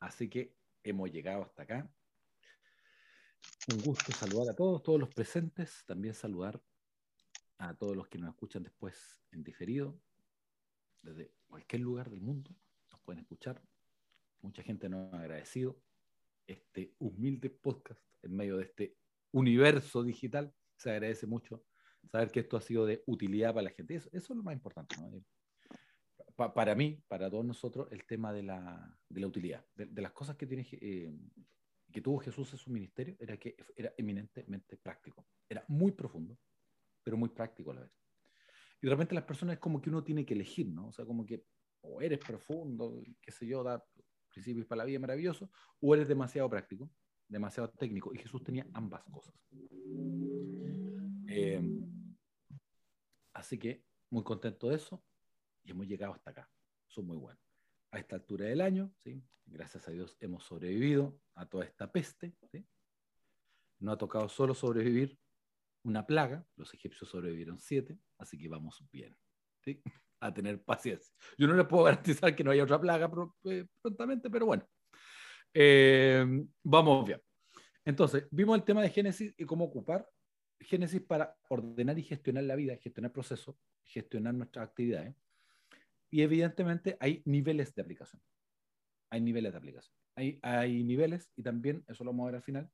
Así que hemos llegado hasta acá. Un gusto saludar a todos, todos los presentes, también saludar a todos los que nos escuchan después en diferido, desde cualquier lugar del mundo, nos pueden escuchar. Mucha gente nos ha agradecido este humilde podcast en medio de este universo digital. Se agradece mucho saber que esto ha sido de utilidad para la gente. Eso, es lo más importante. Para mí, para todos nosotros, el tema de la, de la utilidad, de, las cosas que, tiene, eh, que tuvo Jesús en su ministerio, era que era eminentemente práctico. Era muy profundo, pero muy práctico a la vez. Y de repente las personas es como que uno tiene que elegir, ¿no? O sea, como que o eres profundo, qué sé yo, da principios para la vida maravilloso, o eres demasiado práctico, demasiado técnico. Y Jesús tenía ambas cosas. Eh, así que muy contento de eso y hemos llegado hasta acá. Son muy buenos. A esta altura del año, gracias a Dios hemos sobrevivido a toda esta peste. No ha tocado solo sobrevivir una plaga, los egipcios sobrevivieron siete, así que vamos bien. A tener paciencia. Yo no les puedo garantizar que no haya otra plaga eh, prontamente, pero bueno. Eh, vamos bien. Entonces, vimos el tema de Génesis y cómo ocupar Génesis para ordenar y gestionar la vida, gestionar procesos, gestionar nuestras actividades. Y evidentemente hay niveles de aplicación. Hay niveles de aplicación. Hay, hay niveles, y también, eso lo vamos a ver al final,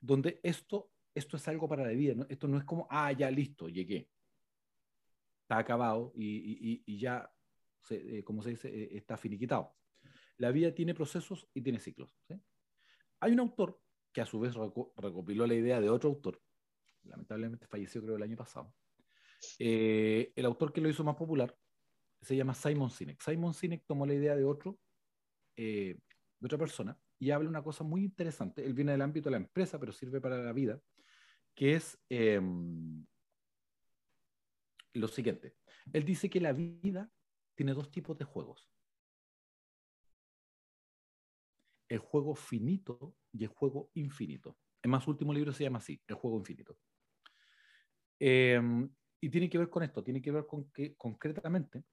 donde esto, esto es algo para la vida. ¿no? Esto no es como, ah, ya listo, llegué. Está acabado y, y, ya, se, eh, como se dice, eh, está finiquitado. La vida tiene procesos y tiene ciclos. Hay un autor que a su vez recopiló la idea de otro autor, lamentablemente falleció creo el año pasado. Eh, el autor que lo hizo más popular se llama Simon Sinek. Simon Sinek tomó la idea de otro, eh, de otra persona, y habla una cosa muy interesante. Él viene del ámbito de la empresa, pero sirve para la vida, que es em, lo siguiente. Él dice que la vida tiene dos tipos de juegos. El juego finito y el juego infinito. El más último libro se llama así, El juego infinito. Em, y tiene que ver con esto, tiene que ver con que concretamente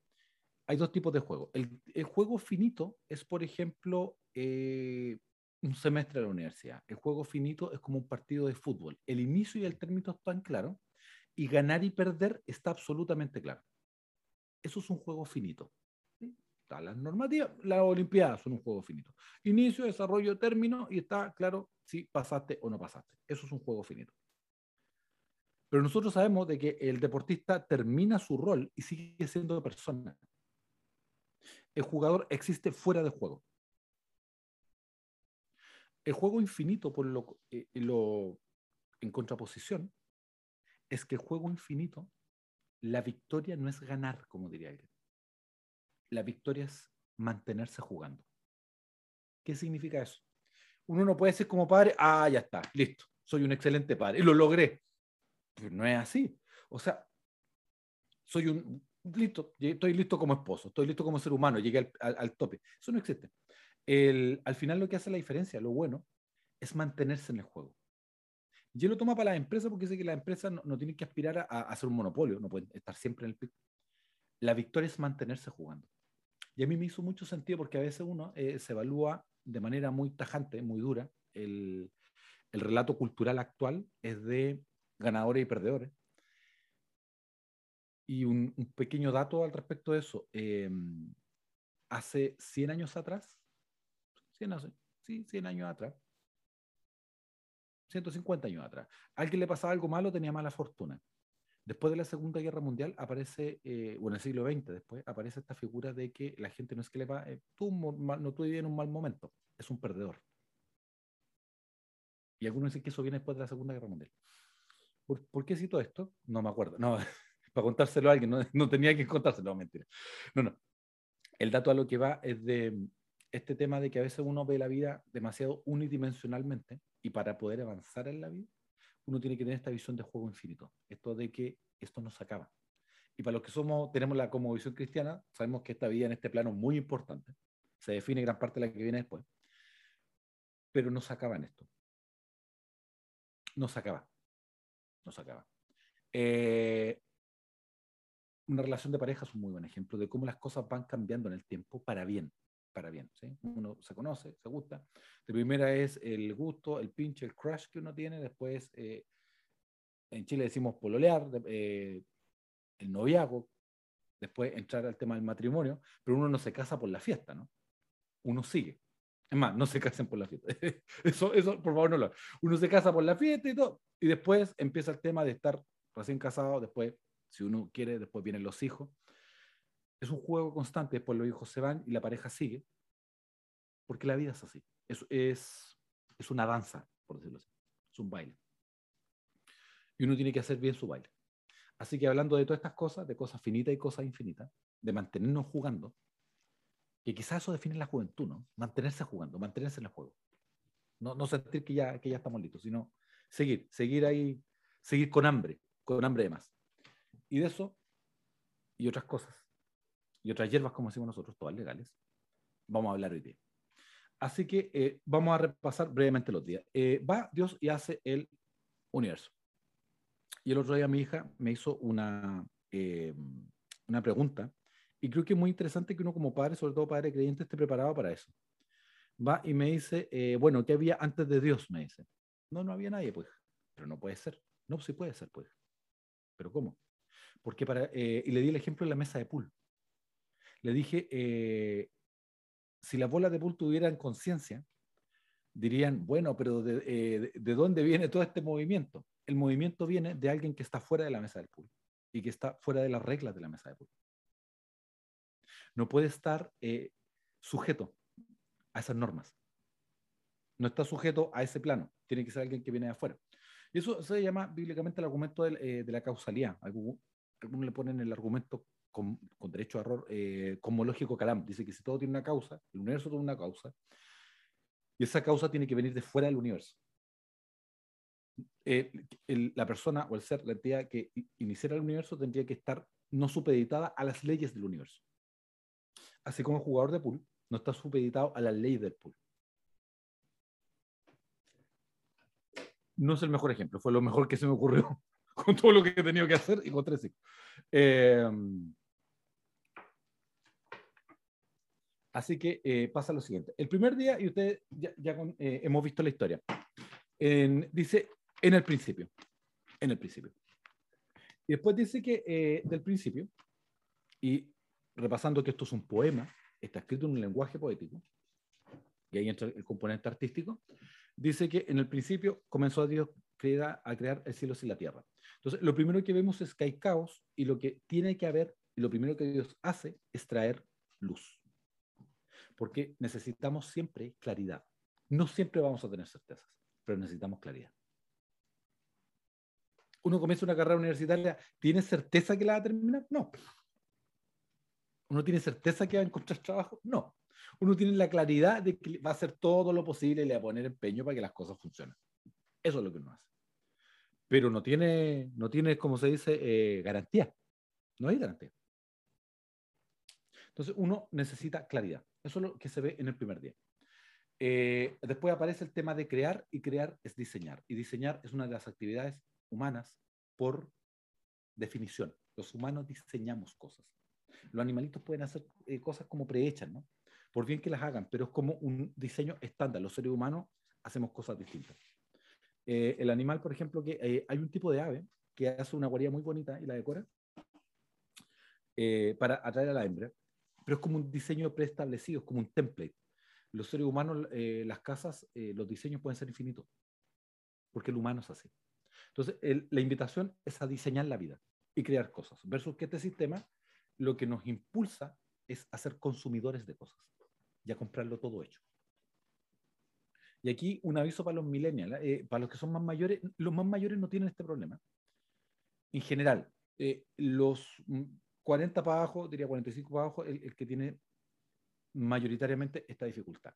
hay dos tipos de juegos. El, juego finito es, por ejemplo, eh, un semestre de la universidad. El juego finito es como un partido de fútbol. El inicio y el término están claros y ganar y perder está absolutamente claro. Eso es un juego finito. Las normativas, las Olimpiadas son un juego finito. Inicio, desarrollo, término y está claro si pasaste o no pasaste. Eso es un juego finito. Pero nosotros sabemos de que el deportista termina su rol y sigue siendo persona. El jugador existe fuera de juego. El juego infinito, por eh, lo en contraposición, es que el juego infinito, la victoria no es ganar, como diría alguien. La victoria es mantenerse jugando. ¿Qué significa eso? Uno no puede ser como padre, ah, ya está, listo, soy un excelente padre, y lo logré no es así. O sea, soy un listo, estoy listo como esposo, estoy listo como ser humano, llegué al, tope. Eso no existe. El, al final lo que hace la diferencia, lo bueno, es mantenerse en el juego. Y él lo toma para la empresa porque dice que la empresa no, no tiene que aspirar a, a, hacer un monopolio, no puede estar siempre en el pico. La victoria es mantenerse jugando. Y a mí me hizo mucho sentido porque a veces uno eh, se evalúa de manera muy tajante, muy dura. El, el relato cultural actual es de ganadores y perdedores. Y un, pequeño dato al respecto de eso. Em, hace 100 años atrás, 100, sí, 100 años atrás, 150 años atrás, alguien le pasaba algo malo, tenía mala fortuna. Después de la Segunda Guerra Mundial aparece, eh, bueno, el siglo XX después, aparece esta figura de que la gente no es que le va, eh, tú no tuve en un mal momento, es un perdedor. Y algunos dicen que eso viene después de la Segunda Guerra Mundial. ¿Por, qué cito esto? No me acuerdo. No, para contárselo a alguien, no, tenía que contárselo, no, mentira. No, no. El dato a lo que va es de este tema de que a veces uno ve la vida demasiado unidimensionalmente y para poder avanzar en la vida, uno tiene que tener esta visión de juego infinito. Esto de que esto no se acaba. Y para los que somos, tenemos la como visión cristiana, sabemos que esta vida en este plano es muy importante. Se define gran parte de la que viene después. Pero no se acaba en esto. No se acaba no se acaba. Eh, una relación de pareja es un muy buen ejemplo de cómo las cosas van cambiando en el tiempo para bien. para bien. ¿sí? Uno se conoce, se gusta. De primera es el gusto, el pinche, el crush que uno tiene. Después, eh, en Chile decimos pololear, eh, el noviazgo. Después entrar al tema del matrimonio. Pero uno no se casa por la fiesta, ¿no? Uno sigue. Es más, no se casen por la fiesta. Eso, eso, por favor, no lo. Uno se casa por la fiesta y todo. Y después empieza el tema de estar recién casado. Después, si uno quiere, después vienen los hijos es un juego constante, después los hijos se van y la pareja sigue, porque la vida es así. Es, es, es una danza, por decirlo así. Es un baile. Y uno tiene que hacer bien su baile. Así que hablando de todas estas cosas, de cosas finitas y cosas infinitas, de mantenernos jugando, que quizás eso define la juventud, ¿no? Mantenerse jugando, mantenerse en el juego. No, no sentir que ya, que ya estamos listos, sino seguir, seguir ahí, seguir con hambre, con hambre de más. Y de eso y otras cosas y otras hierbas, como decimos nosotros, todas legales, vamos a hablar hoy día. Así que eh, vamos a repasar brevemente los días. Eh, va Dios y hace el universo. Y el otro día mi hija me hizo una, eh, una pregunta y creo que es muy interesante que uno como padre, sobre todo padre creyente, esté preparado para eso. Va y me dice, bueno, ¿qué había antes de Dios? Me dice. No, no había nadie, pues. Pero no puede ser. No, sí puede ser, pues. ¿Pero cómo? Porque para, y le di el ejemplo de la mesa de pool le dije, eh, si las bolas de pool tuvieran conciencia, dirían, bueno, pero eh, de, dónde viene todo este movimiento? El movimiento viene de alguien que está fuera de la mesa del pool y que está fuera de las reglas de la mesa de pool. No puede estar eh, sujeto a esas normas. No está sujeto a ese plano. Tiene que ser alguien que viene de afuera. Y eso se llama bíblicamente el argumento de, la causalidad. Algunos le ponen el argumento con, derecho a error eh, cosmológico Calam. Dice que si todo tiene una causa, el universo tiene una causa, y esa causa tiene que venir de fuera del universo. Eh, la persona o el ser, la entidad que iniciara el universo tendría que estar no supeditada a las leyes del universo. Así como el jugador de pool no está supeditado a la ley del pool. No es el mejor ejemplo, fue lo mejor que se me ocurrió con todo lo que he tenido que hacer y con tres hijos. Eh, Así que eh, pasa lo siguiente. El primer día, y ustedes ya, eh, hemos visto la historia, dice en el principio, en el principio. Y después dice que eh, del principio, y repasando que esto es un poema, está escrito en un lenguaje poético, y ahí entra el componente artístico, dice que en el principio comenzó a Dios a crear el cielo y la tierra. Entonces, lo primero que vemos es que hay caos, y lo que tiene que haber, y lo primero que Dios hace es traer luz porque necesitamos siempre claridad. No siempre vamos a tener certezas, pero necesitamos claridad. Uno comienza una carrera universitaria, ¿tiene certeza que la va a terminar? No. ¿Uno tiene certeza que va a encontrar trabajo? No. Uno tiene la claridad de que va a hacer todo lo posible y le va a poner empeño para que las cosas funcionen. Eso es lo que uno hace. Pero no tiene, no tiene como se dice, eh, garantía. No hay garantía. Entonces uno necesita claridad. Eso es lo que se ve en el primer día. Eh, después aparece el tema de crear y crear es diseñar. Y diseñar es una de las actividades humanas por definición. Los humanos diseñamos cosas. Los animalitos pueden hacer eh, cosas como prehechas, ¿no? Por bien que las hagan, pero es como un diseño estándar. Los seres humanos hacemos cosas distintas. Eh, el animal, por ejemplo, que hay un tipo de ave que hace una guarida muy bonita y la decora para atraer a la hembra pero es como un diseño preestablecido, es como un template. Los seres humanos, eh, las casas, eh, los diseños pueden ser infinitos, porque el humano es así. Entonces, la invitación es a diseñar la vida y crear cosas, versus que este sistema lo que nos impulsa es a ser consumidores de cosas y a comprarlo todo hecho. Y aquí un aviso para los millennials, eh, para los que son más mayores, los más mayores no tienen este problema. En general, los 40 para abajo, diría 45 para abajo, el, que tiene mayoritariamente esta dificultad.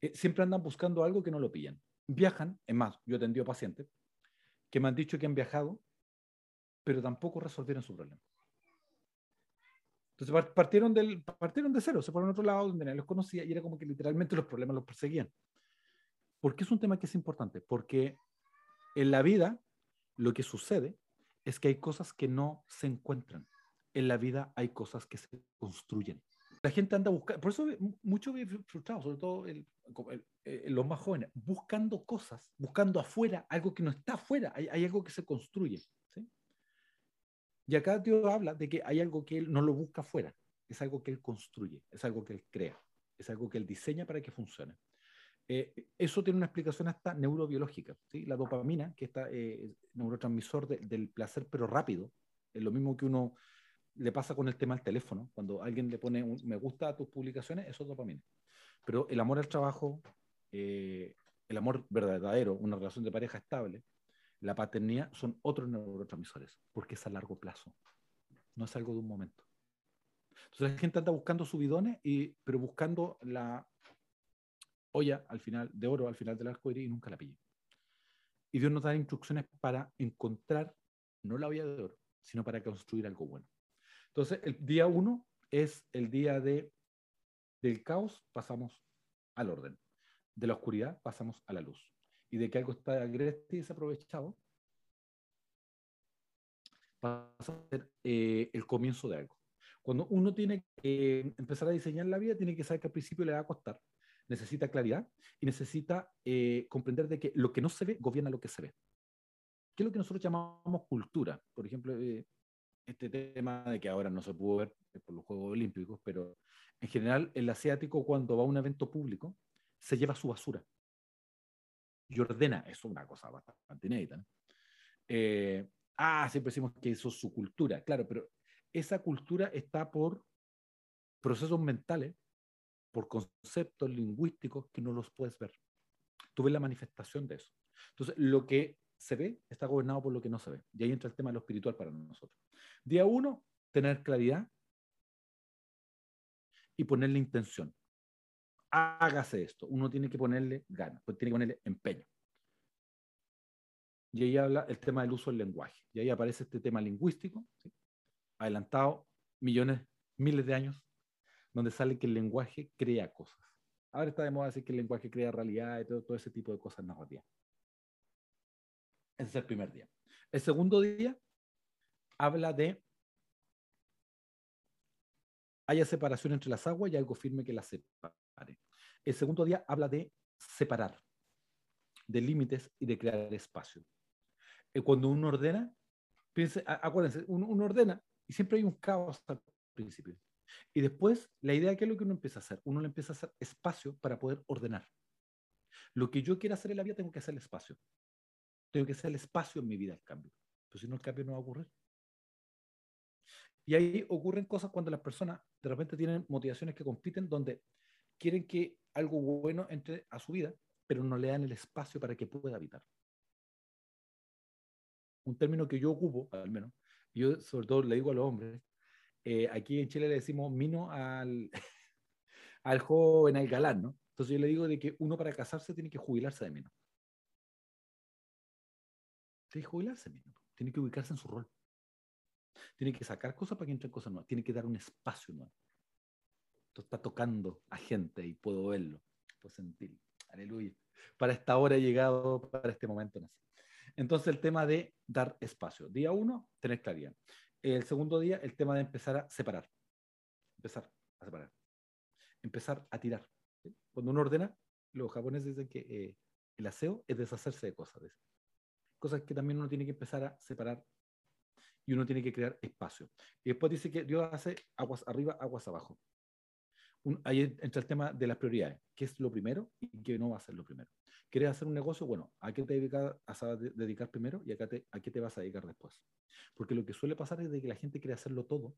Eh, siempre andan buscando algo que no lo pillan. Viajan, es más, yo he atendido pacientes que me han dicho que han viajado, pero tampoco resolvieron su problema. Entonces partieron, del, partieron de cero, se fueron a otro lado donde nadie los conocía y era como que literalmente los problemas los perseguían. ¿Por qué es un tema que es importante? Porque en la vida lo que sucede es que hay cosas que no se encuentran en la vida hay cosas que se construyen. la gente anda buscando, por eso muchos frustrados, sobre todo eh, los más jóvenes, buscando cosas, buscando afuera algo que no está afuera, hay, hay algo que se construye. ¿sí? Y acá Dios habla de que hay algo que él no lo busca afuera, es algo que él construye, es algo que él crea, es algo que él diseña para que funcione. Eh, eso tiene una explicación hasta neurobiológica. ¿sí? La dopamina, que está eh, neurotransmisor del placer, pero rápido, es lo mismo que uno le pasa con el tema del teléfono. Cuando alguien le pone un me gusta a tus publicaciones, eso es dopamina. Pero el amor al trabajo, eh, el amor verdadero, una relación de pareja estable, la paternidad son otros neurotransmisores, porque es a largo plazo, no es algo de un momento. Entonces la gente anda buscando subidones, y, pero buscando la olla al final, de oro al final del arco iris y nunca la pilla. Y Dios nos da instrucciones para encontrar no la olla de oro, sino para construir algo bueno. Entonces, el día uno es el día de, del caos, pasamos al orden. De la oscuridad, pasamos a la luz. Y de que algo está agreste y desaprovechado, pasa a ser eh, el comienzo de algo. Cuando uno tiene que empezar a diseñar la vida, tiene que saber que al principio le va a costar, necesita claridad y necesita eh, comprender de que lo que no se ve gobierna lo que se ve. ¿Qué es lo que nosotros llamamos cultura? Por ejemplo, eh, este tema de que ahora no se pudo ver por los Juegos Olímpicos, pero en general el asiático cuando va a un evento público se lleva su basura y ordena, eso es una cosa bastante inédita. Eh, ah, siempre decimos que eso es su cultura, claro, pero esa cultura está por procesos mentales por conceptos lingüísticos que no los puedes ver. Tú ves la manifestación de eso. Entonces, lo que se ve está gobernado por lo que no se ve. Y ahí entra el tema de lo espiritual para nosotros. Día uno, tener claridad y ponerle intención. Hágase esto. Uno tiene que ponerle ganas, pues tiene que ponerle empeño. Y ahí habla el tema del uso del lenguaje. Y ahí aparece este tema lingüístico, adelantado millones, miles de años donde sale que el lenguaje crea cosas. Ahora está de moda decir que el lenguaje crea realidad y todo, todo ese tipo de cosas narrativas. Ese es el primer día. El segundo día habla de haya separación entre las aguas y algo firme que las separe. El segundo día habla de separar, de límites y de crear espacio. Eh, cuando uno ordena, piense, acuérdense, uno ordena y siempre hay un caos al principio. Y después, la idea, ¿qué es lo que uno empieza a hacer? Uno le empieza a hacer espacio para poder ordenar. Lo que yo quiera hacer en la vida, tengo que hacer el espacio. Tengo que hacer el espacio en mi vida el cambio. Pues si no, el cambio no va a ocurrir. Y ahí ocurren cosas cuando las personas de repente tienen motivaciones que compiten, donde quieren que algo bueno entre a su vida, pero no le dan el espacio para que pueda habitar. Un término que yo ocupo, al menos, yo sobre todo le digo a los hombres, eh, aquí en Chile le decimos mino al, al joven, al galán, ¿no? Entonces yo le digo de que uno para casarse tiene que jubilarse de mino. Tiene que jubilarse de mino. Tiene que ubicarse en su rol. Tiene que sacar cosas para que entren cosas nuevas. Tiene que dar un espacio nuevo. Esto está tocando a gente y puedo verlo. Puedo sentirlo. Aleluya. Para esta hora he llegado, para este momento. Entonces el tema de dar espacio. Día uno, tener claridad. El segundo día, el tema de empezar a separar. Empezar a separar. Empezar a tirar. Cuando uno ordena, los japoneses dicen que eh, el aseo es deshacerse de cosas. Cosas que también uno tiene que empezar a separar y uno tiene que crear espacio. Y después dice que Dios hace aguas arriba, aguas abajo. Ahí entra el tema de las prioridades. ¿Qué es lo primero y qué no va a ser lo primero? ¿Quieres hacer un negocio? Bueno, ¿a qué te dedicas a dedicar primero y a qué, te, a qué te vas a dedicar después? Porque lo que suele pasar es de que la gente quiere hacerlo todo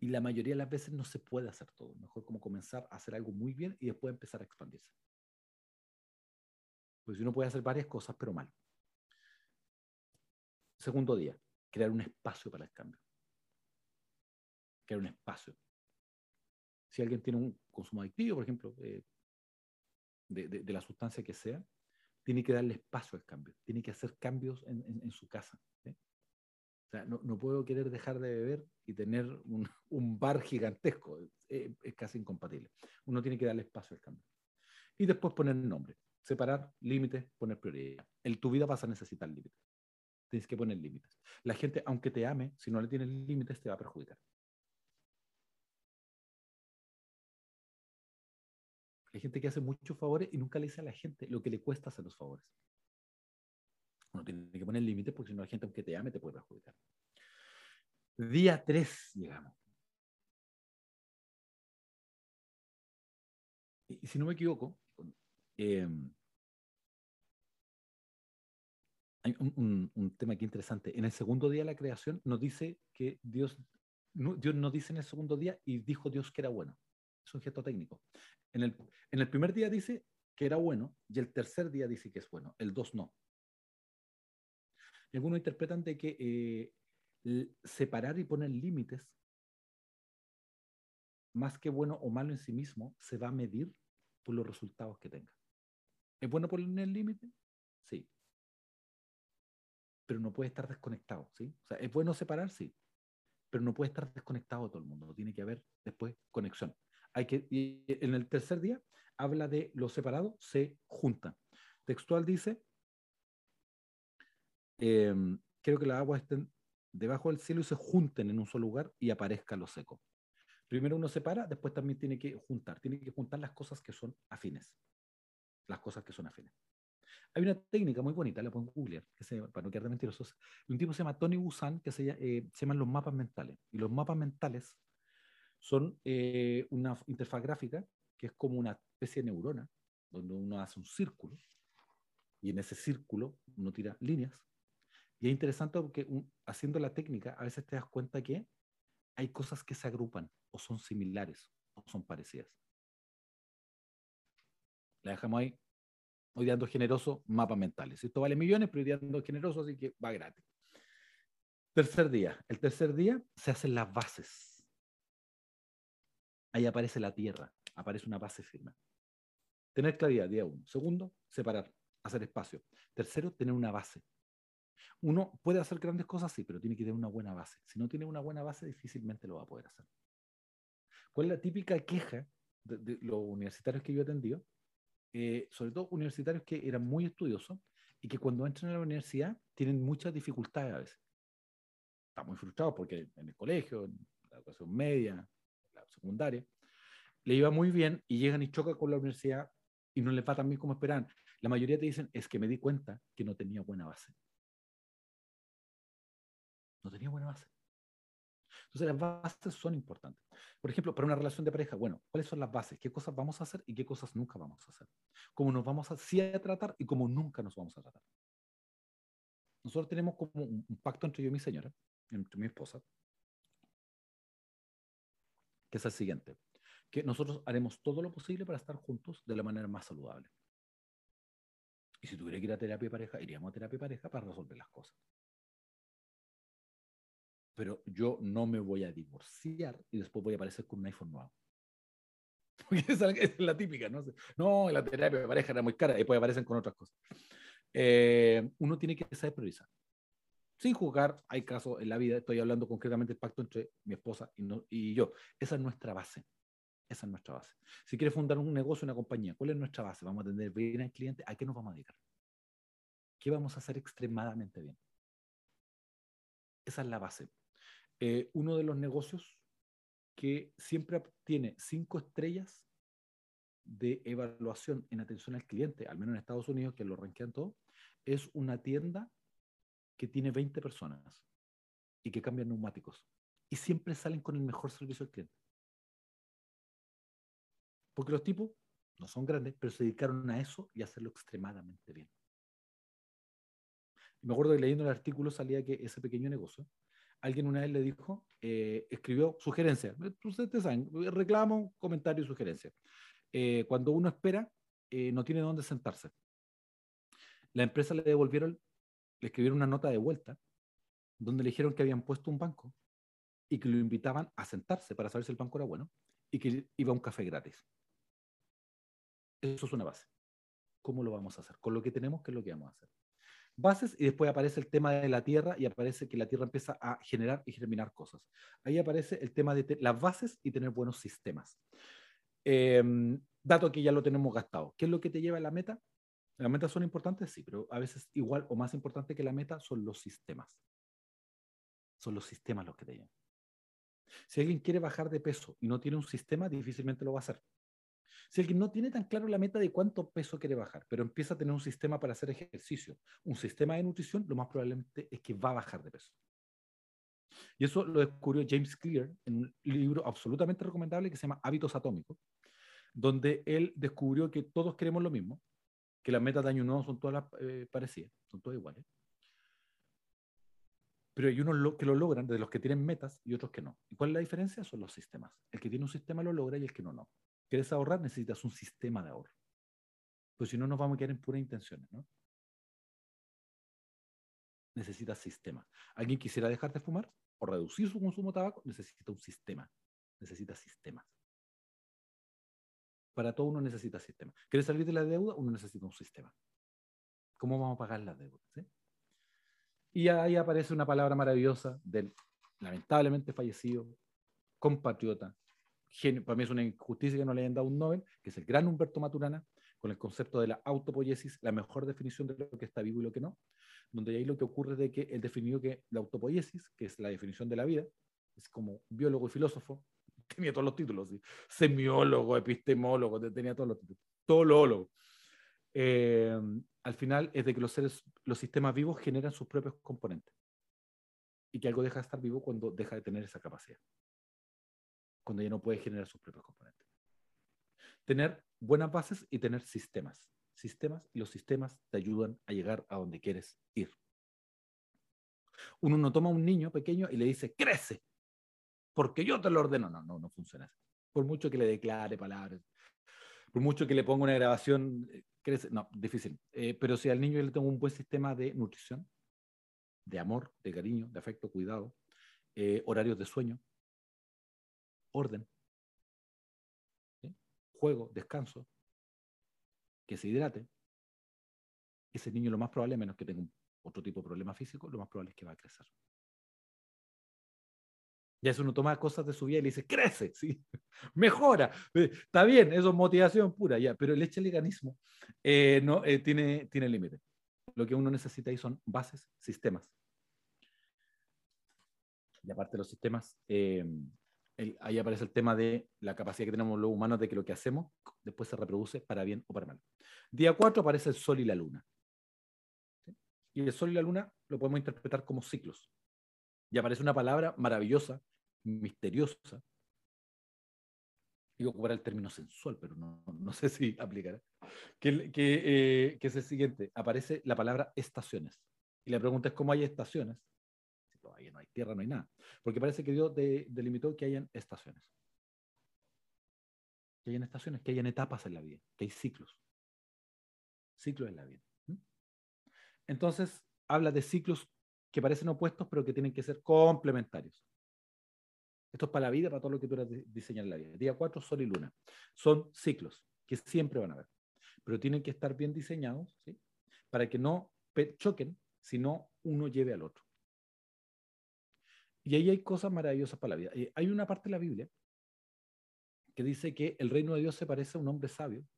y la mayoría de las veces no se puede hacer todo. Mejor como comenzar a hacer algo muy bien y después empezar a expandirse. Pues si uno puede hacer varias cosas, pero mal. Segundo día, crear un espacio para el cambio. Crear un espacio. Si alguien tiene un consumo adictivo, por ejemplo, eh, de, la sustancia que sea, tiene que darle espacio al cambio, tiene que hacer cambios en, su casa. O sea, no, puedo querer dejar de beber y tener un, bar gigantesco, es, es, casi incompatible. Uno tiene que darle espacio al cambio. Y después poner nombre, separar límites, poner prioridad. En tu vida vas a necesitar límites. Tienes que poner límites. La gente, aunque te ame, si no le tienes límites, te va a perjudicar. Hay gente que hace muchos favores y nunca le dice a la gente lo que le cuesta hacer los favores. Uno tiene que poner límites porque si no la gente, aunque te ame, te puede perjudicar. Día 3 llegamos. Y, si no me equivoco, em, hay un, tema aquí interesante. En el segundo día de la creación nos dice que Dios, Dios nos dice en el segundo día y dijo Dios que era bueno. Es un técnico. En el, en el primer día dice que era bueno y el tercer día dice que es bueno. El dos no. algunos interpretan que eh, separar y poner límites, más que bueno o malo en sí mismo, se va a medir por los resultados que tenga. ¿Es bueno poner el límite? Sí. Pero no puede estar desconectado, ¿sí? Es bueno separar, sí. Pero no puede estar desconectado de todo el mundo. Tiene que haber después conexión. Que, en el tercer día habla de lo separado se juntan. Textual dice, eh, quiero que las aguas estén debajo del cielo y se junten en un solo lugar y aparezca lo seco. Primero uno separa, después también tiene que juntar, tiene que juntar las cosas que son afines. Las cosas que son afines. Hay una técnica muy bonita, la pongo Google, que se, para no quedar de mentirosos. Un tipo se llama Tony Busan, que se, eh, se llaman los mapas mentales. Y los mapas mentales son eh, una interfaz gráfica que es como una especie de neurona, donde uno hace un círculo y en ese círculo uno tira líneas. Y es interesante porque haciendo la técnica a veces te das cuenta que hay cosas que se agrupan o son similares o son parecidas. La dejamos ahí. Hoy dando generoso, mapas mentales. Esto vale millones, pero hoy dando generoso, así que va gratis. Tercer día. El tercer día se hacen las bases ahí aparece la tierra, aparece una base firme. Tener claridad, día uno. Segundo, separar, hacer espacio. Tercero, tener una base. Uno puede hacer grandes cosas, sí, pero tiene que tener una buena base. Si no tiene una buena base, difícilmente lo va a poder hacer. ¿Cuál es la típica queja de, los universitarios que yo he atendido? Eh, sobre todo universitarios que eran muy estudiosos y que cuando entran a la universidad tienen muchas dificultades a veces. Están muy frustrados porque en el colegio, en la educación media, secundaria, le iba muy bien y llegan y chocan con la universidad y no les va tan bien como esperaban. La mayoría te dicen, es que me di cuenta que no tenía buena base. No tenía buena base. Entonces las bases son importantes. Por ejemplo, para una relación de pareja, bueno, ¿cuáles son las bases? ¿Qué cosas vamos a hacer y qué cosas nunca vamos a hacer? ¿Cómo nos vamos a, sí a tratar y cómo nunca nos vamos a tratar? Nosotros tenemos como un, pacto entre yo y mi señora, entre mi esposa, que es el siguiente, que nosotros haremos todo lo posible para estar juntos de la manera más saludable. Y si tuviera que ir a terapia de pareja, iríamos a terapia de pareja para resolver las cosas. Pero yo no me voy a divorciar y después voy a aparecer con un iPhone nuevo. Porque esa es la típica, ¿no? No, la terapia de pareja era muy cara y después aparecen con otras cosas. Eh, uno tiene que saber priorizar sin juzgar, hay casos en la vida, estoy hablando concretamente del pacto entre mi esposa y, y yo. Esa es nuestra base. Esa es nuestra base. Si quieres fundar un negocio, una compañía, ¿cuál es nuestra base? ¿Vamos a atender bien al cliente? ¿A qué nos vamos a dedicar? ¿Qué vamos a hacer extremadamente bien? Esa es la base. Eh, uno de los negocios que siempre tiene cinco estrellas de evaluación en atención al cliente, al menos en Estados Unidos, que lo ranquean todo, es una tienda que tiene 20 personas y que cambian neumáticos. Y siempre salen con el mejor servicio al cliente. Porque los tipos no son grandes, pero se dedicaron a eso y a hacerlo extremadamente bien. me acuerdo que leyendo el artículo salía que ese pequeño negocio, alguien una vez le dijo, eh, escribió sugerencias. Ustedes saben, reclamo, comentario, sugerencia. Eh, cuando uno espera, eh, no tiene dónde sentarse. La empresa le devolvieron le escribieron una nota de vuelta donde le dijeron que habían puesto un banco y que lo invitaban a sentarse para saber si el banco era bueno y que iba a un café gratis. Eso es una base. ¿Cómo lo vamos a hacer? Con lo que tenemos, ¿qué es lo que vamos a hacer? Bases y después aparece el tema de la tierra y aparece que la tierra empieza a generar y germinar cosas. Ahí aparece el tema de las bases y tener buenos sistemas. Em, dato que ya lo tenemos gastado. ¿Qué es lo que te lleva a la meta? Las metas son importantes, sí, pero a veces igual o más importante que la meta son los sistemas. Son los sistemas los que te llevan. Si alguien quiere bajar de peso y no tiene un sistema, difícilmente lo va a hacer. Si alguien no tiene tan claro la meta de cuánto peso quiere bajar, pero empieza a tener un sistema para hacer ejercicio, un sistema de nutrición, lo más probablemente es que va a bajar de peso. Y eso lo descubrió James Clear en un libro absolutamente recomendable que se llama Hábitos Atómicos, donde él descubrió que todos queremos lo mismo, que las metas de año nuevo son todas eh, parecidas, son todas iguales. Pero hay unos que lo logran, de los que tienen metas y otros que no. ¿Y cuál es la diferencia? Son los sistemas. El que tiene un sistema lo logra y el que no, no. ¿Quieres ahorrar? Necesitas un sistema de ahorro. Pues si no, nos vamos a quedar en puras intenciones, ¿no? Necesitas sistemas. ¿Alguien quisiera dejar de fumar o reducir su consumo de tabaco? Necesita un sistema. Necesita sistemas. Para todo uno necesita sistema. ¿Quieres salir de la deuda? Uno necesita un sistema. ¿Cómo vamos a pagar la deuda? Y ahí aparece una palabra maravillosa del lamentablemente fallecido compatriota. Para mí es una injusticia que no le hayan dado un Nobel, que es el gran Humberto Maturana, con el concepto de la autopoiesis, la mejor definición de lo que está vivo y lo que no, donde ahí lo que ocurre es de que él definió que la autopoiesis, que es la definición de la vida, es como biólogo y filósofo, tenía todos los títulos, semiólogo, epistemólogo, tenía todos los títulos, tolólogo. Eh, al final es de que los seres, los sistemas vivos generan sus propios componentes y que algo deja de estar vivo cuando deja de tener esa capacidad, cuando ya no puede generar sus propios componentes. Tener buenas bases y tener sistemas. Sistemas y los sistemas te ayudan a llegar a donde quieres ir. Uno no toma a un niño pequeño y le dice, crece, porque yo te lo ordeno. No, no, no funciona así. Por mucho que le declare palabras, por mucho que le ponga una grabación, eh, crece, no, difícil. Eh, pero si al niño le tengo un buen sistema de nutrición, de amor, de cariño, de afecto, cuidado, eh, horarios de sueño, orden, juego, descanso, que se hidrate, ese niño lo más probable, menos que tenga otro tipo de problema físico, lo más probable es que va a crecer. Ya si uno toma cosas de su vida y le dice, crece, ¿sí? mejora, eh, está bien, eso es motivación pura, ya, pero el liganismo eh, no, eh, tiene, tiene límite. Lo que uno necesita ahí son bases, sistemas. Y aparte de los sistemas, ahí aparece el tema de la capacidad que tenemos los humanos de que lo que hacemos después se reproduce para bien o para mal. Día 4 aparece el Sol y la Luna. Y el Sol y la Luna lo podemos interpretar como ciclos. Y aparece una palabra maravillosa, misteriosa. Digo, ocupar el término sensual, pero no, no sé si aplicará. Que, que, eh, que, es el siguiente. Aparece la palabra estaciones. Y la pregunta es, ¿cómo hay estaciones? Si todavía no hay tierra, no hay nada. Porque parece que Dios delimitó que hayan estaciones. Que hayan estaciones, que hayan etapas en la vida, que hay ciclos. Ciclos en la vida. Entonces, habla de ciclos que parecen opuestos, pero que tienen que ser complementarios. Esto es para la vida, para todo lo que tú diseñar en la vida. Día 4, Sol y Luna. Son ciclos que siempre van a haber, pero tienen que estar bien diseñados para que no choquen, sino uno lleve al otro. Y ahí hay cosas maravillosas para la vida. Eh, hay una parte de la Biblia que dice que el reino de Dios se parece a un hombre sabio.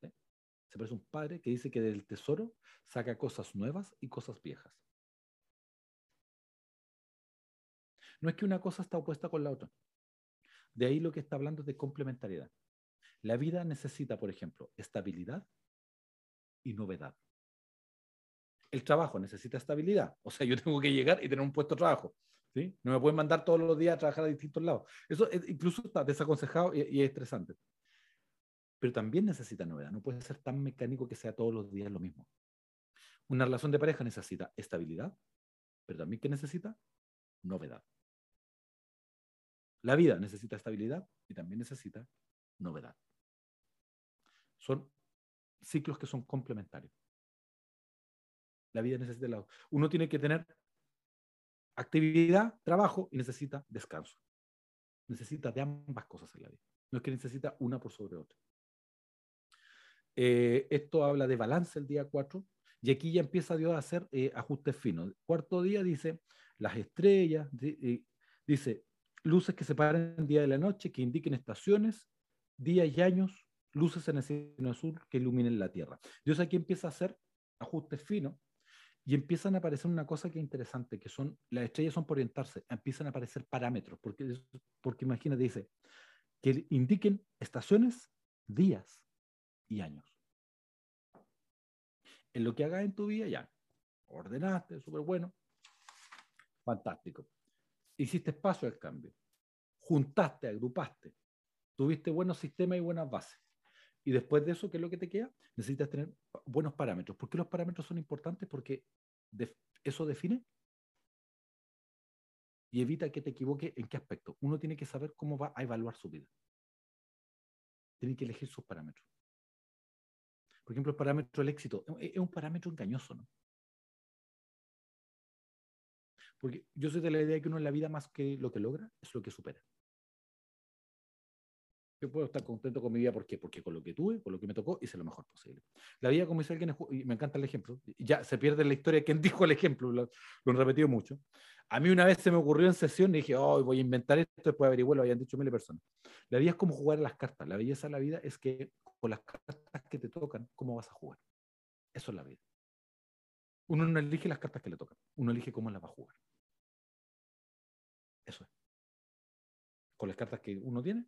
Se parece a un padre que dice que del tesoro saca cosas nuevas y cosas viejas. No es que una cosa está opuesta con la otra. De ahí lo que está hablando es de complementariedad. La vida necesita, por ejemplo, estabilidad y novedad. El trabajo necesita estabilidad. O sea, yo tengo que llegar y tener un puesto de trabajo. No me pueden mandar todos los días a trabajar a distintos lados. Eso incluso está desaconsejado y, y es estresante. Pero también necesita novedad. No puede ser tan mecánico que sea todos los días lo mismo. Una relación de pareja necesita estabilidad, pero también que necesita novedad. La vida necesita estabilidad y también necesita novedad. Son ciclos que son complementarios. La vida necesita lado. Uno tiene que tener actividad, trabajo y necesita descanso. Necesita de ambas cosas en la vida. No es que necesita una por sobre otra. Eh, esto habla de balance el día 4 y aquí ya empieza Dios a hacer eh, ajustes finos. El cuarto día dice las estrellas, dice luces que separen día de la noche, que indiquen estaciones, días y años, luces en el cielo azul que iluminen la tierra. Dios aquí empieza a hacer ajustes finos y empiezan a aparecer una cosa que es interesante, que son, las estrellas son por orientarse, empiezan a aparecer parámetros, porque, porque imagínate, dice, que indiquen estaciones días y años. En lo que hagas en tu vida, ya, ordenaste, súper bueno, fantástico. Hiciste espacio al cambio, juntaste, agrupaste, tuviste buenos sistemas y buenas bases. Y después de eso, ¿qué es lo que te queda? Necesitas tener buenos parámetros. ¿Por qué los parámetros son importantes? Porque eso define y evita que te equivoque en qué aspecto. Uno tiene que saber cómo va a evaluar su vida. Tiene que elegir sus parámetros. Por ejemplo, el parámetro del éxito es un parámetro engañoso, ¿no? Porque yo soy de la idea de que uno en la vida más que lo que logra es lo que supera. Yo puedo estar contento con mi vida, ¿por qué? Porque con lo que tuve, con lo que me tocó, hice lo mejor posible. La vida, como dice alguien, y me encanta el ejemplo, ya se pierde la historia de quien dijo el ejemplo, lo, lo han repetido mucho. A mí una vez se me ocurrió en sesión y dije, oh, voy a inventar esto, después averiguar, lo habían dicho de personas. La vida es como jugar a las cartas. La belleza de la vida es que con las cartas que te tocan, ¿cómo vas a jugar? Eso es la vida. Uno no elige las cartas que le tocan, uno elige cómo las va a jugar. Eso es. Con las cartas que uno tiene,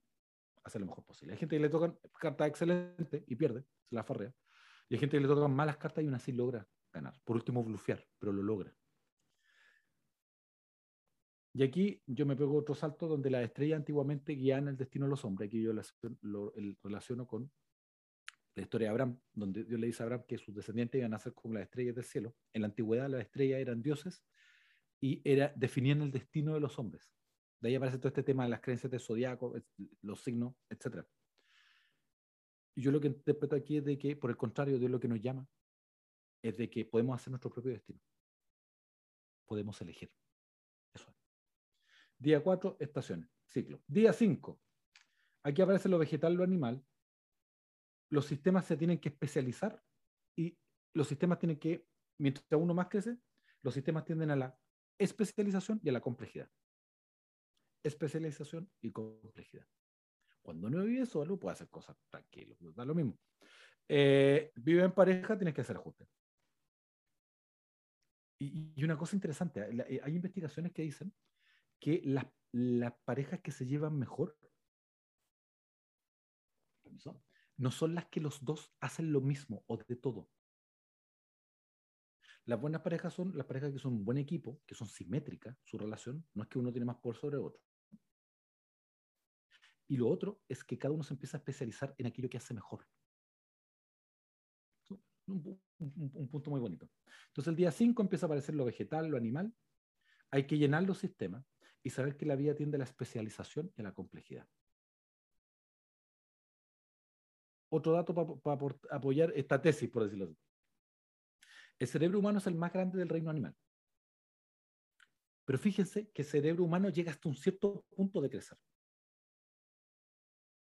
hace lo mejor posible. Hay gente que le tocan cartas excelentes y pierde, se la farrea. Y hay gente que le tocan malas cartas y aún así logra ganar. Por último, blufear, pero lo logra. Y aquí yo me pego otro salto donde las estrellas antiguamente guían el destino de los hombres. Aquí yo lo, relaciono con la historia de Abraham, donde Dios le dice a Abraham que sus descendientes iban a ser como las estrellas del cielo. En la antigüedad las estrellas eran dioses y era, definían el destino de los hombres. De ahí aparece todo este tema de las creencias de zodiaco, los signos, etc. Yo lo que interpreto aquí es de que, por el contrario, Dios lo que nos llama es de que podemos hacer nuestro propio destino. Podemos elegir. Eso es. Día 4, estaciones, ciclo. Día 5. Aquí aparece lo vegetal, lo animal. Los sistemas se tienen que especializar y los sistemas tienen que, mientras uno más crece, los sistemas tienden a la especialización y a la complejidad especialización y complejidad. Cuando no vive solo, puede hacer cosas tranquilos, da lo mismo. Eh, vive en pareja, tienes que hacer ajustes. Y, una cosa interesante, eh, hay investigaciones que dicen que las, las parejas que se llevan mejor no son las que los dos hacen lo mismo o de todo. Las buenas parejas son las parejas que son un buen equipo, que son simétricas, su relación, no es que uno tiene más poder sobre otro. Y lo otro es que cada uno se empieza a especializar en aquello que hace mejor. Un, punto muy bonito. Entonces el día 5 empieza a aparecer lo vegetal, lo animal. Hay que llenar los sistemas y saber que la vida tiende a la especialización y a la complejidad. Otro dato para apoyar esta tesis, por decirlo así. El cerebro humano es el más grande del reino animal. Pero fíjense que el cerebro humano llega hasta un cierto punto de crecer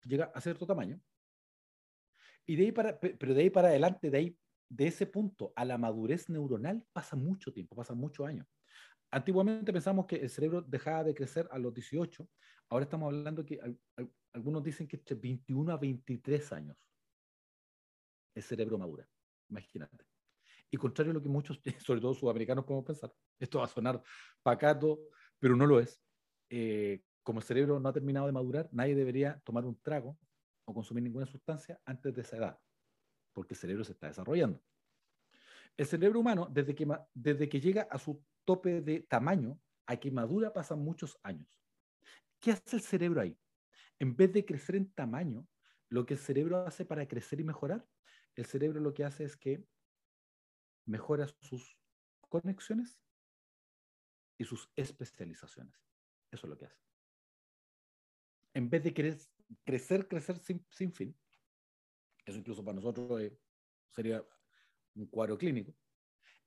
llega a cierto tamaño. Y de ahí para, pero de ahí para adelante, de ahí, de ese punto a la madurez neuronal pasa mucho tiempo, pasa muchos años. Antiguamente pensamos que el cerebro dejaba de crecer a los 18, ahora estamos hablando que algunos dicen que entre 21 a 23 años el cerebro madura, imagínate. Y contrario a lo que muchos, sobre todo sudamericanos, podemos pensar, esto va a sonar pacato, pero no lo es. Eh, como el cerebro no ha terminado de madurar, nadie debería tomar un trago o consumir ninguna sustancia antes de esa edad, porque el cerebro se está desarrollando. El cerebro humano, desde que, desde que llega a su tope de tamaño a que madura, pasan muchos años. ¿Qué hace el cerebro ahí? En vez de crecer en tamaño, lo que el cerebro hace para crecer y mejorar, el cerebro lo que hace es que mejora sus conexiones y sus especializaciones. Eso es lo que hace en vez de querer crecer, crecer sin, fin, eso incluso para nosotros eh, sería un cuadro clínico,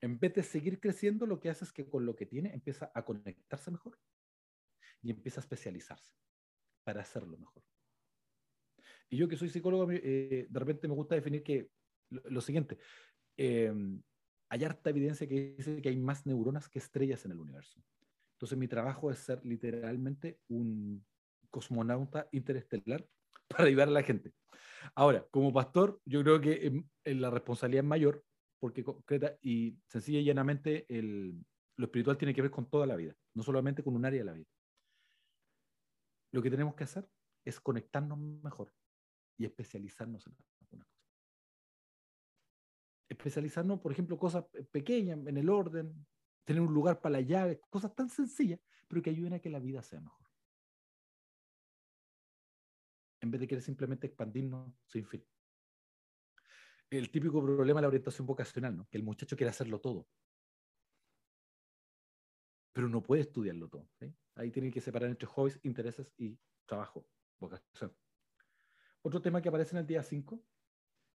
en vez de seguir creciendo, lo que hace es que con lo que tiene empieza a conectarse mejor y empieza a especializarse para hacerlo mejor. Y yo que soy psicólogo, eh, de repente me gusta definir que lo, siguiente, eh, hay harta evidencia que dice que hay más neuronas que estrellas en el universo. Entonces mi trabajo es ser literalmente un cosmonauta interestelar para ayudar a la gente. Ahora, como pastor, yo creo que la responsabilidad es mayor porque concreta y sencilla y llanamente el, lo espiritual tiene que ver con toda la vida, no solamente con un área de la vida. Lo que tenemos que hacer es conectarnos mejor y especializarnos en algunas cosas. Especializarnos, por ejemplo, cosas pequeñas en el orden, tener un lugar para la llave, cosas tan sencillas, pero que ayuden a que la vida sea mejor. En vez de querer simplemente expandirnos sin fin. El típico problema de la orientación vocacional, ¿no? Que el muchacho quiere hacerlo todo. Pero no puede estudiarlo todo. Ahí tiene que separar entre hobbies, intereses y trabajo, vocación. Otro tema que aparece en el día 5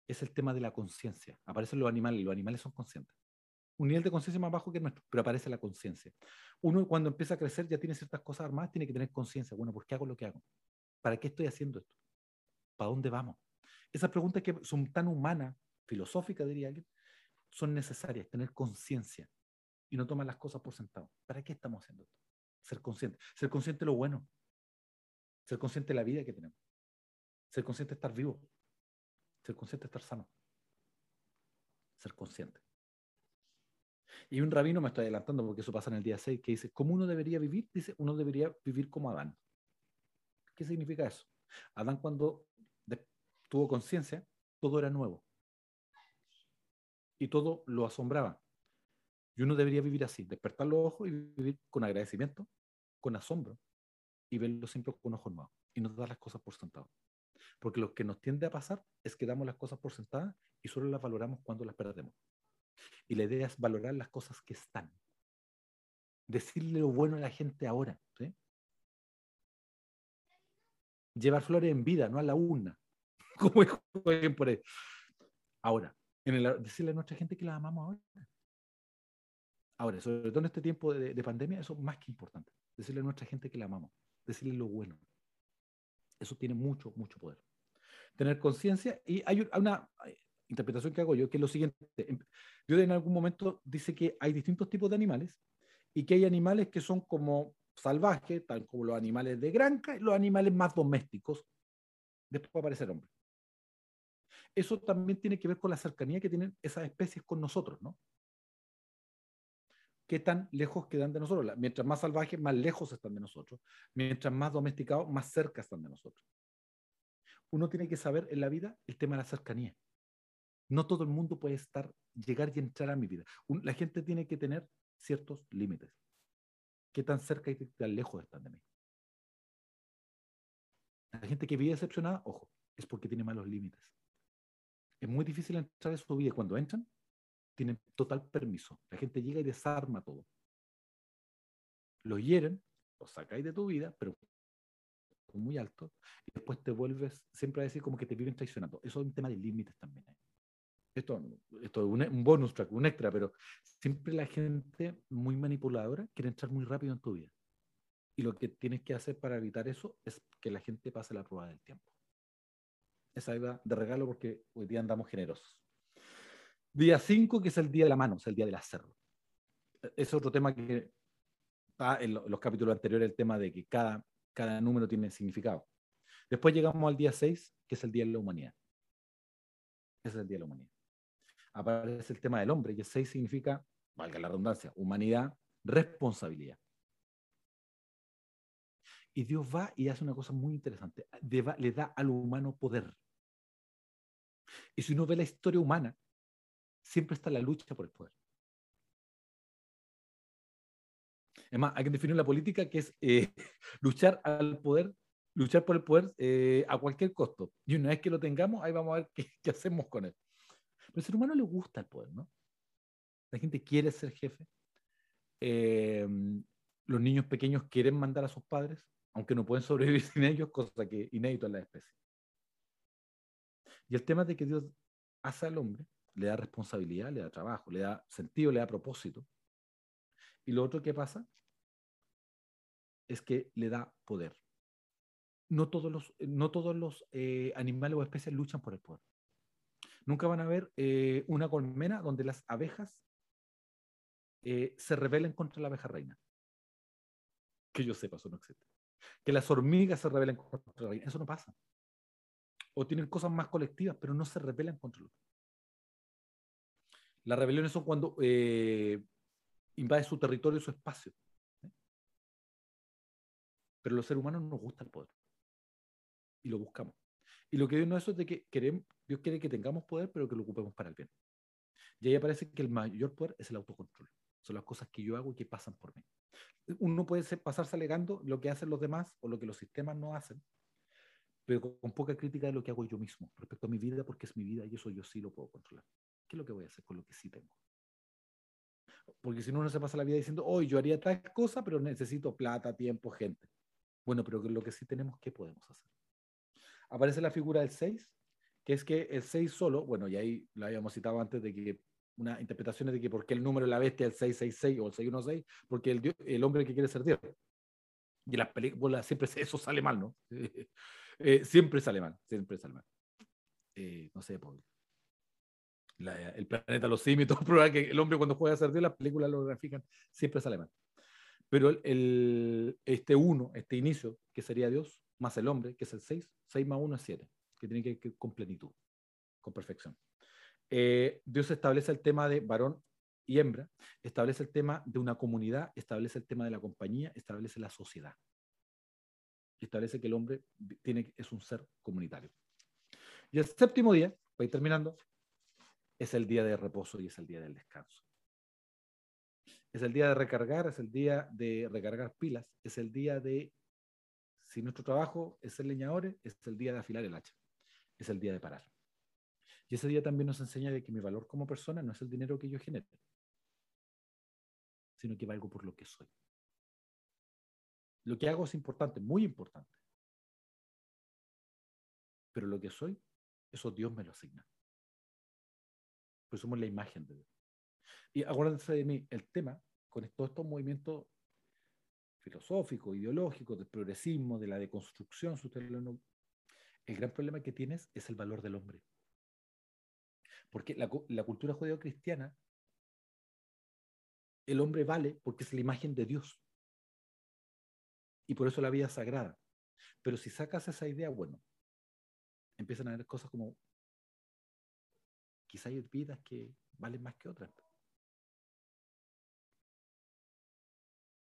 es el tema de la conciencia. Aparecen los animales, los animales son conscientes un nivel de conciencia más bajo que el nuestro, pero aparece la conciencia. Uno cuando empieza a crecer ya tiene ciertas cosas armadas, tiene que tener conciencia. Bueno, ¿por qué hago lo que hago? ¿Para qué estoy haciendo esto? ¿Para dónde vamos? Esas preguntas que son tan humanas, filosóficas diría alguien, son necesarias, tener conciencia y no tomar las cosas por sentado. ¿Para qué estamos haciendo esto? Ser consciente. Ser consciente de lo bueno. Ser consciente de la vida que tenemos. Ser consciente de estar vivo. Ser consciente de estar sano. Ser consciente. Y un rabino, me estoy adelantando porque eso pasa en el día 6, que dice, ¿cómo uno debería vivir? Dice, uno debería vivir como Adán. ¿Qué significa eso? Adán cuando tuvo conciencia, todo era nuevo. Y todo lo asombraba. Y uno debería vivir así, despertar los ojos y vivir con agradecimiento, con asombro, y verlo siempre con ojos nuevos. Y no dar las cosas por sentado. Porque lo que nos tiende a pasar es que damos las cosas por sentadas y solo las valoramos cuando las perdemos. Y la idea es valorar las cosas que están. Decirle lo bueno a la gente ahora. Llevar flores en vida, no a la urna. Como por ahí. Ahora, decirle a nuestra gente que la amamos ahora. Ahora, sobre todo en este tiempo de, de pandemia, eso es más que importante. Decirle a nuestra gente que la amamos. Decirle lo bueno. Eso tiene mucho, mucho poder. Tener conciencia y hay una, interpretación que hago yo, que es lo siguiente. Em, yo en algún momento dice que hay distintos tipos de animales y que hay animales que son como salvajes, tal como los animales de granja y los animales más domésticos. Después aparece el hombre. Eso también tiene que ver con la cercanía que tienen esas especies con nosotros, ¿no? qué tan lejos quedan de nosotros. Mientras más salvajes, más lejos están de nosotros. Mientras más domesticados, más cerca están de nosotros. Uno tiene que saber en la vida el tema de la cercanía. No todo el mundo puede estar, llegar y entrar a mi vida. la gente tiene que tener ciertos límites. ¿Qué tan cerca y tan lejos están de mí? La gente que vive decepcionada, ojo, es porque tiene malos límites. Es muy difícil entrar en su vida cuando entran, tienen total permiso. La gente llega y desarma todo. Lo hieren, lo sacáis de tu vida, pero muy alto, y después te vuelves siempre a decir como que te viven traicionando. Eso es un tema de límites también. ¿eh? Esto, esto es un, bonus track, un extra, pero siempre la gente muy manipuladora quiere entrar muy rápido en tu vida. Y lo que tienes que hacer para evitar eso es que la gente pase la prueba del tiempo. Esa iba de regalo porque hoy día andamos generosos. Día 5, que es el día de la mano, es el día del hacerlo. Es otro tema que está en los capítulos anteriores, el tema de que cada, cada número tiene significado. Después llegamos al día 6, que es el día de la humanidad. Ese es el día de la humanidad aparece el tema del hombre, el 6 significa, valga la redundancia, humanidad, responsabilidad. Y Dios va y hace una cosa muy interesante, le da al humano poder. Y si uno ve la historia humana, siempre está la lucha por el poder. Es más, hay que definir la política que es eh, luchar al poder, luchar por el poder eh, a cualquier costo. Y una vez que lo tengamos, ahí vamos a ver qué hacemos con él. Pero al ser humano le gusta el poder, ¿no? La gente quiere ser jefe. Eh, los niños pequeños quieren mandar a sus padres, aunque no pueden sobrevivir sin ellos, cosa que inédito en la especie. Y el tema de que Dios hace al hombre, le da responsabilidad, le da trabajo, le da sentido, le da propósito. Y lo otro que pasa es que le da poder. No todos los, no todos los eh, animales o especies luchan por el poder. Nunca van a ver eh, una colmena donde las abejas eh, se rebelen contra la abeja reina. Que yo sepa, eso no existe. Que las hormigas se rebelen contra la reina. Eso no pasa. O tienen cosas más colectivas, pero no se rebelan contra otro. Las rebeliones son cuando eh, invade su territorio, su espacio. Pero los seres humanos nos gusta el poder. Y lo buscamos. Y lo que Dios no es de que queremos, Dios quiere que tengamos poder, pero que lo ocupemos para el bien. Y ahí aparece que el mayor poder es el autocontrol. Son las cosas que yo hago y que pasan por mí. Uno puede pasarse alegando lo que hacen los demás o lo que los sistemas no hacen, pero con poca crítica de lo que hago yo mismo respecto a mi vida, porque es mi vida y eso yo sí lo puedo controlar. ¿Qué es lo que voy a hacer con lo que sí tengo? Porque si no, uno se pasa la vida diciendo, hoy yo haría tal cosa, pero necesito plata, tiempo, gente. Bueno, pero lo que sí tenemos, ¿qué podemos hacer? Aparece la figura del 6, que es que el 6 solo, bueno, y ahí lo habíamos citado antes de que una interpretación es de que por qué el número de la bestia es el 666 o el 616, porque el, el hombre que quiere ser Dios. Y en las películas siempre eso sale mal, ¿no? Eh, siempre sale mal, siempre sale mal. Eh, no sé, por el planeta Los Simios, todo prueba que el hombre cuando juega a ser Dios, las películas lo grafican, siempre sale mal. Pero el, este uno, este inicio, que sería Dios, más el hombre, que es el 6, 6 más 1 es 7, que tiene que ir con plenitud, con perfección. Eh, Dios establece el tema de varón y hembra, establece el tema de una comunidad, establece el tema de la compañía, establece la sociedad. Establece que el hombre tiene, es un ser comunitario. Y el séptimo día, para ir terminando, es el día de reposo y es el día del descanso. Es el día de recargar, es el día de recargar pilas, es el día de, si nuestro trabajo es ser leñadores, es el día de afilar el hacha, es el día de parar. Y ese día también nos enseña de que mi valor como persona no es el dinero que yo genero, sino que valgo por lo que soy. Lo que hago es importante, muy importante. Pero lo que soy, eso Dios me lo asigna. Pues somos la imagen de Dios. Y acuérdense de mí, el tema con todos estos movimientos filosóficos, ideológicos, del progresismo, de la deconstrucción, el gran problema que tienes es el valor del hombre. Porque la, cultura judeo-cristiana, el hombre vale porque es la imagen de Dios. Y por eso la vida es sagrada. Pero si sacas esa idea, bueno, empiezan a haber cosas como, quizá hay vidas que valen más que otras.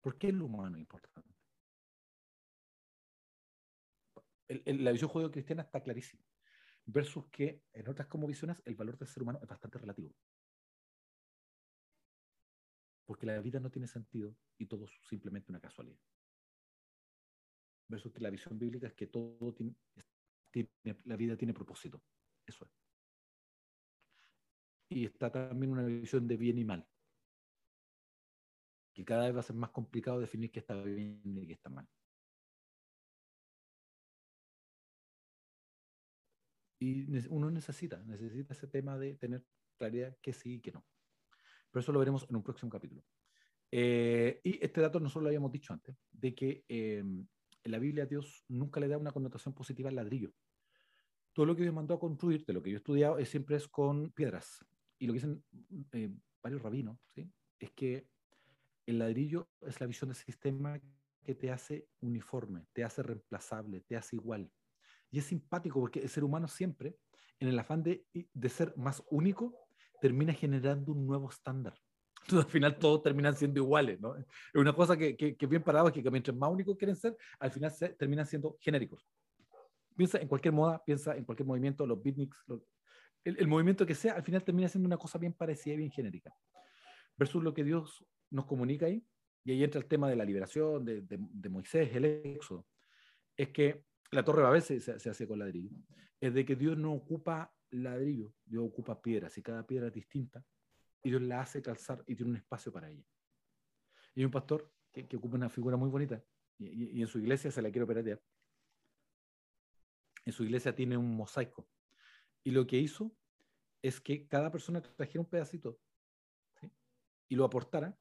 ¿Por qué el humano es importante? La visión judeo-cristiana está clarísima versus que en otras como visiones el valor del ser humano es bastante relativo. Porque la vida no tiene sentido y todo es simplemente una casualidad. Versus que la visión bíblica es que todo tiene, la vida tiene propósito. Eso es. Y está también una visión de bien y mal. Que cada vez va a ser más complicado definir qué está bien y qué está mal. Y uno necesita, necesita ese tema de tener claridad que sí y que no. Pero eso lo veremos en un próximo capítulo. Eh, y este dato nosotros lo habíamos dicho antes, de que em, en la Biblia Dios nunca le da una connotación positiva al ladrillo. Todo lo que Dios mandó a construir, de lo que yo he estudiado, es, siempre es con piedras. Y lo que dicen eh, varios rabinos, ¿sí? es que el ladrillo es la visión del sistema que te hace uniforme, te hace reemplazable, te hace igual. Y es simpático porque el ser humano siempre, en el afán de, de ser más único, termina generando un nuevo estándar. Entonces, al final todos terminan siendo iguales, ¿no? Es una cosa que, que, que bien que mientras más únicos quieren ser, al final se, terminan siendo genéricos. Piensa en cualquier moda, piensa en cualquier movimiento, los beatniks, el, el, movimiento que sea, al final termina siendo una cosa bien parecida y bien genérica. Versus lo que Dios nos comunica ahí, y ahí entra el tema de la liberación, de, de, de Moisés, el éxodo, es que la torre Babel se, se, hace con ladrillo, es de que Dios no ocupa ladrillo, Dios ocupa piedras y cada piedra es distinta y Dios la hace calzar y tiene un espacio para ella. Y un pastor que, ocupa una figura muy bonita y, en su iglesia se la quiero piratear. En su iglesia tiene un mosaico y lo que hizo es que cada persona trajera un pedacito y lo aportara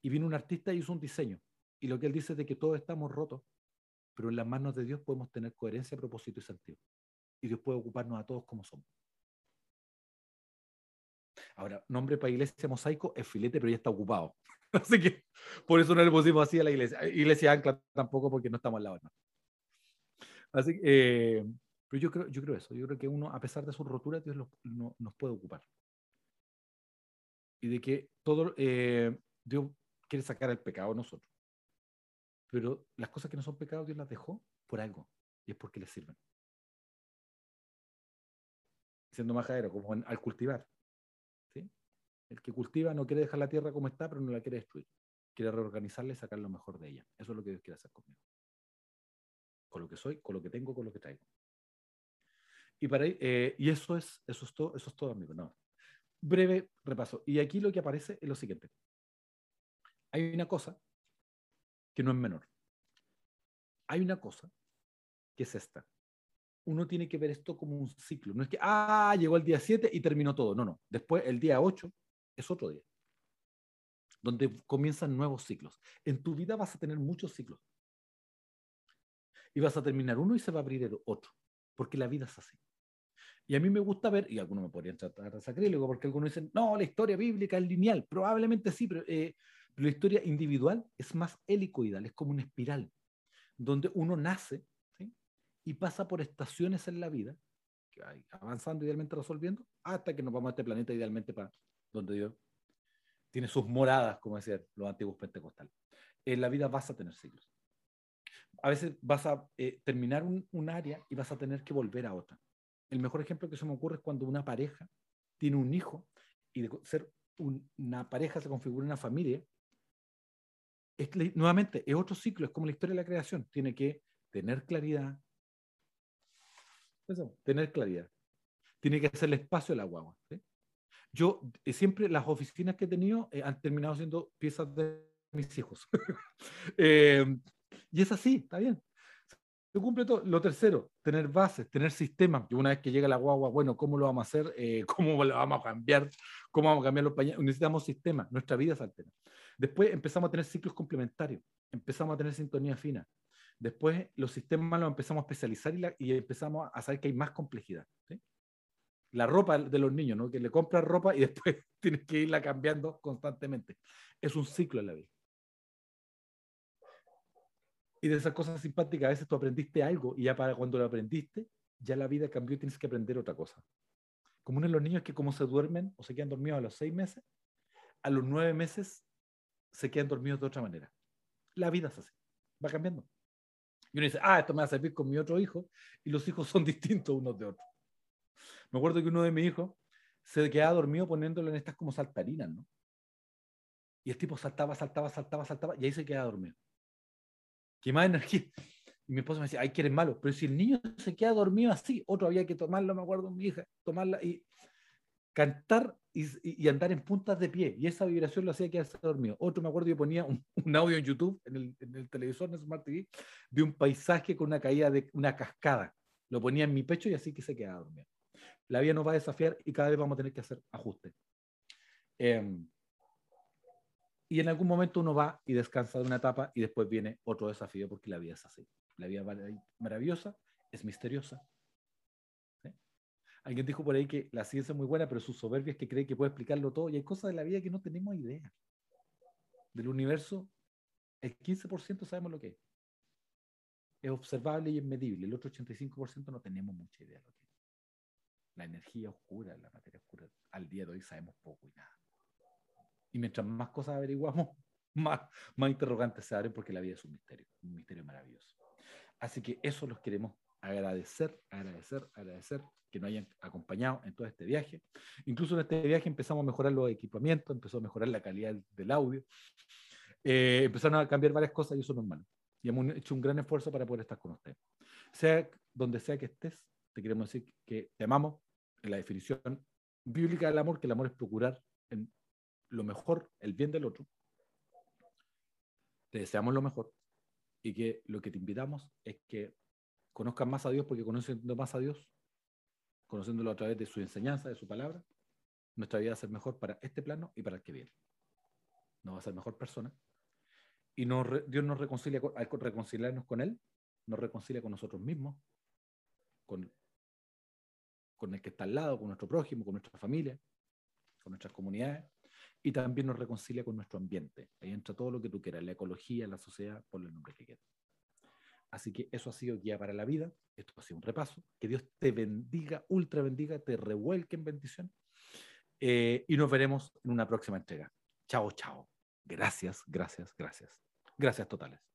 y vino un artista y hizo un diseño. Y lo que él dice es de que todos estamos rotos pero en las manos de Dios podemos tener coherencia, propósito y sentido. Y Dios puede ocuparnos a todos como somos. Ahora, nombre para iglesia mosaico es filete, pero ya está ocupado. Así que por eso no le pusimos así a la iglesia. Iglesia ancla tampoco porque no estamos al lado. ¿no? Así que, eh, pero yo creo, yo creo eso. Yo creo que uno, a pesar de su rotura, Dios nos puede ocupar. Y de que todo, eh, Dios quiere sacar el pecado a nosotros. Pero las cosas que no son pecados, Dios las dejó por algo. Y es porque le sirven. siendo majadero, como al cultivar. ¿sí? El que cultiva no quiere dejar la tierra como está, pero no la quiere destruir. Quiere reorganizarla y sacar lo mejor de ella. Eso es lo que Dios quiere hacer conmigo. Con lo que soy, con lo que tengo, con lo que traigo. Y, para, eh, y eso, es, eso, es todo, eso es todo, amigo. No. Breve repaso. Y aquí lo que aparece es lo siguiente. Hay una cosa que no es menor. Hay una cosa que es esta uno tiene que ver esto como un ciclo. No es que, ah, llegó el día 7 y terminó todo. No, no. Después, el día 8 es otro día, donde comienzan nuevos ciclos. En tu vida vas a tener muchos ciclos. Y vas a terminar uno y se va a abrir el otro, porque la vida es así. Y a mí me gusta ver, y algunos me podrían tratar de sacrílego, porque algunos dicen, no, la historia bíblica es lineal. Probablemente sí, pero, eh, pero la historia individual es más helicoidal, es como una espiral, donde uno nace y pasa por estaciones en la vida, avanzando idealmente resolviendo, hasta que nos vamos a este planeta idealmente para donde Dios tiene sus moradas, como decían los antiguos pentecostales. En la vida vas a tener ciclos. A veces vas a eh, terminar un, un, área y vas a tener que volver a otra. El mejor ejemplo que se me ocurre es cuando una pareja tiene un hijo y de ser una pareja se configura una familia. Es, nuevamente, es otro ciclo, es como la historia de la creación. Tiene que tener claridad, tener claridad. Tiene que hacerle espacio a la guagua. Yo eh, siempre las oficinas que he tenido eh, han terminado siendo piezas de mis hijos. Eh, y es así, está bien. Se cumple todo. Lo tercero, tener bases, tener sistemas. Una vez que llega la guagua, bueno, ¿cómo lo vamos a hacer? ¿Cómo lo vamos a cambiar? ¿Cómo vamos a cambiar los pañales? Necesitamos sistemas. Nuestra vida se altera. Después empezamos a tener ciclos complementarios. Empezamos a tener sintonía fina. Después los sistemas los empezamos a especializar y, empezamos a saber que hay más complejidad. La ropa de los niños, ¿no? que le compras ropa y después tienes que irla cambiando constantemente. Es un ciclo en la vida. Y de esas cosas simpáticas, a veces tú aprendiste algo y ya para cuando lo aprendiste, ya la vida cambió y tienes que aprender otra cosa. Como uno los niños que como se duermen o se quedan dormidos a los seis meses, a los nueve meses se quedan dormidos de otra manera. La vida es así, va cambiando. Y uno dice, ah, esto me va a servir con mi otro hijo, y los hijos son distintos unos de otros. Me acuerdo que uno de mis hijos se quedaba dormido poniéndolo en estas como saltarinas, ¿no? Y el tipo saltaba, saltaba, saltaba, saltaba, y ahí se quedaba dormido. ¿Qué más energía? Y mi esposa me decía, ay, que eres malo. Pero si el niño se queda dormido así, otro había que tomarlo, me acuerdo, mi hija, tomarla y cantar y, andar en puntas de pie. Y esa vibración lo hacía quedarse dormido. Otro, me acuerdo, yo ponía un, audio en YouTube, en el, en el, televisor, en Smart TV, de un paisaje con una caída de una cascada. Lo ponía en mi pecho y así que se quedaba dormido. La vida nos va a desafiar y cada vez vamos a tener que hacer ajustes. Em, y en algún momento uno va y descansa de una etapa y después viene otro desafío porque la vida es así. La vida es maravillosa, es misteriosa, Alguien dijo por ahí que la ciencia es muy buena, pero su soberbia es que cree que puede explicarlo todo y hay cosas de la vida que no tenemos idea. Del universo, el 15% sabemos lo que es. Es observable y es medible. El otro 85% no tenemos mucha idea de lo que es. La energía oscura, la materia oscura, al día de hoy sabemos poco y nada. Y mientras más cosas averiguamos, más, más interrogantes se abren porque la vida es un misterio, un misterio maravilloso. Así que eso los queremos agradecer, agradecer, agradecer que nos hayan acompañado en todo este viaje. Incluso en este viaje empezamos a mejorar los equipamientos, empezó a mejorar la calidad del audio, eh, empezaron a cambiar varias cosas y eso es normal. Y hemos hecho un gran esfuerzo para poder estar con usted. Sea donde sea que estés, te queremos decir que te amamos en la definición bíblica del amor, que el amor es procurar en lo mejor, el bien del otro. Te deseamos lo mejor y que lo que te invitamos es que conozcan más a Dios porque conociendo más a Dios, conociéndolo a través de su enseñanza, de su palabra, nuestra vida va a ser mejor para este plano y para el que viene. Nos va a ser mejor persona. Y Dios nos reconcilia, al reconciliarnos con Él, nos reconcilia con nosotros mismos, con, con el que está al lado, con nuestro prójimo, con nuestra familia, con nuestras comunidades, y también nos reconcilia con nuestro ambiente. Ahí entra todo lo que tú quieras, la ecología, la sociedad, por el nombre que quieras. Así que eso ha sido guía para la vida. Esto ha sido un repaso. Que Dios te bendiga, ultra bendiga, te revuelque en bendición. Eh, y nos veremos en una próxima entrega. Chao, chao. Gracias, gracias, gracias. Gracias totales.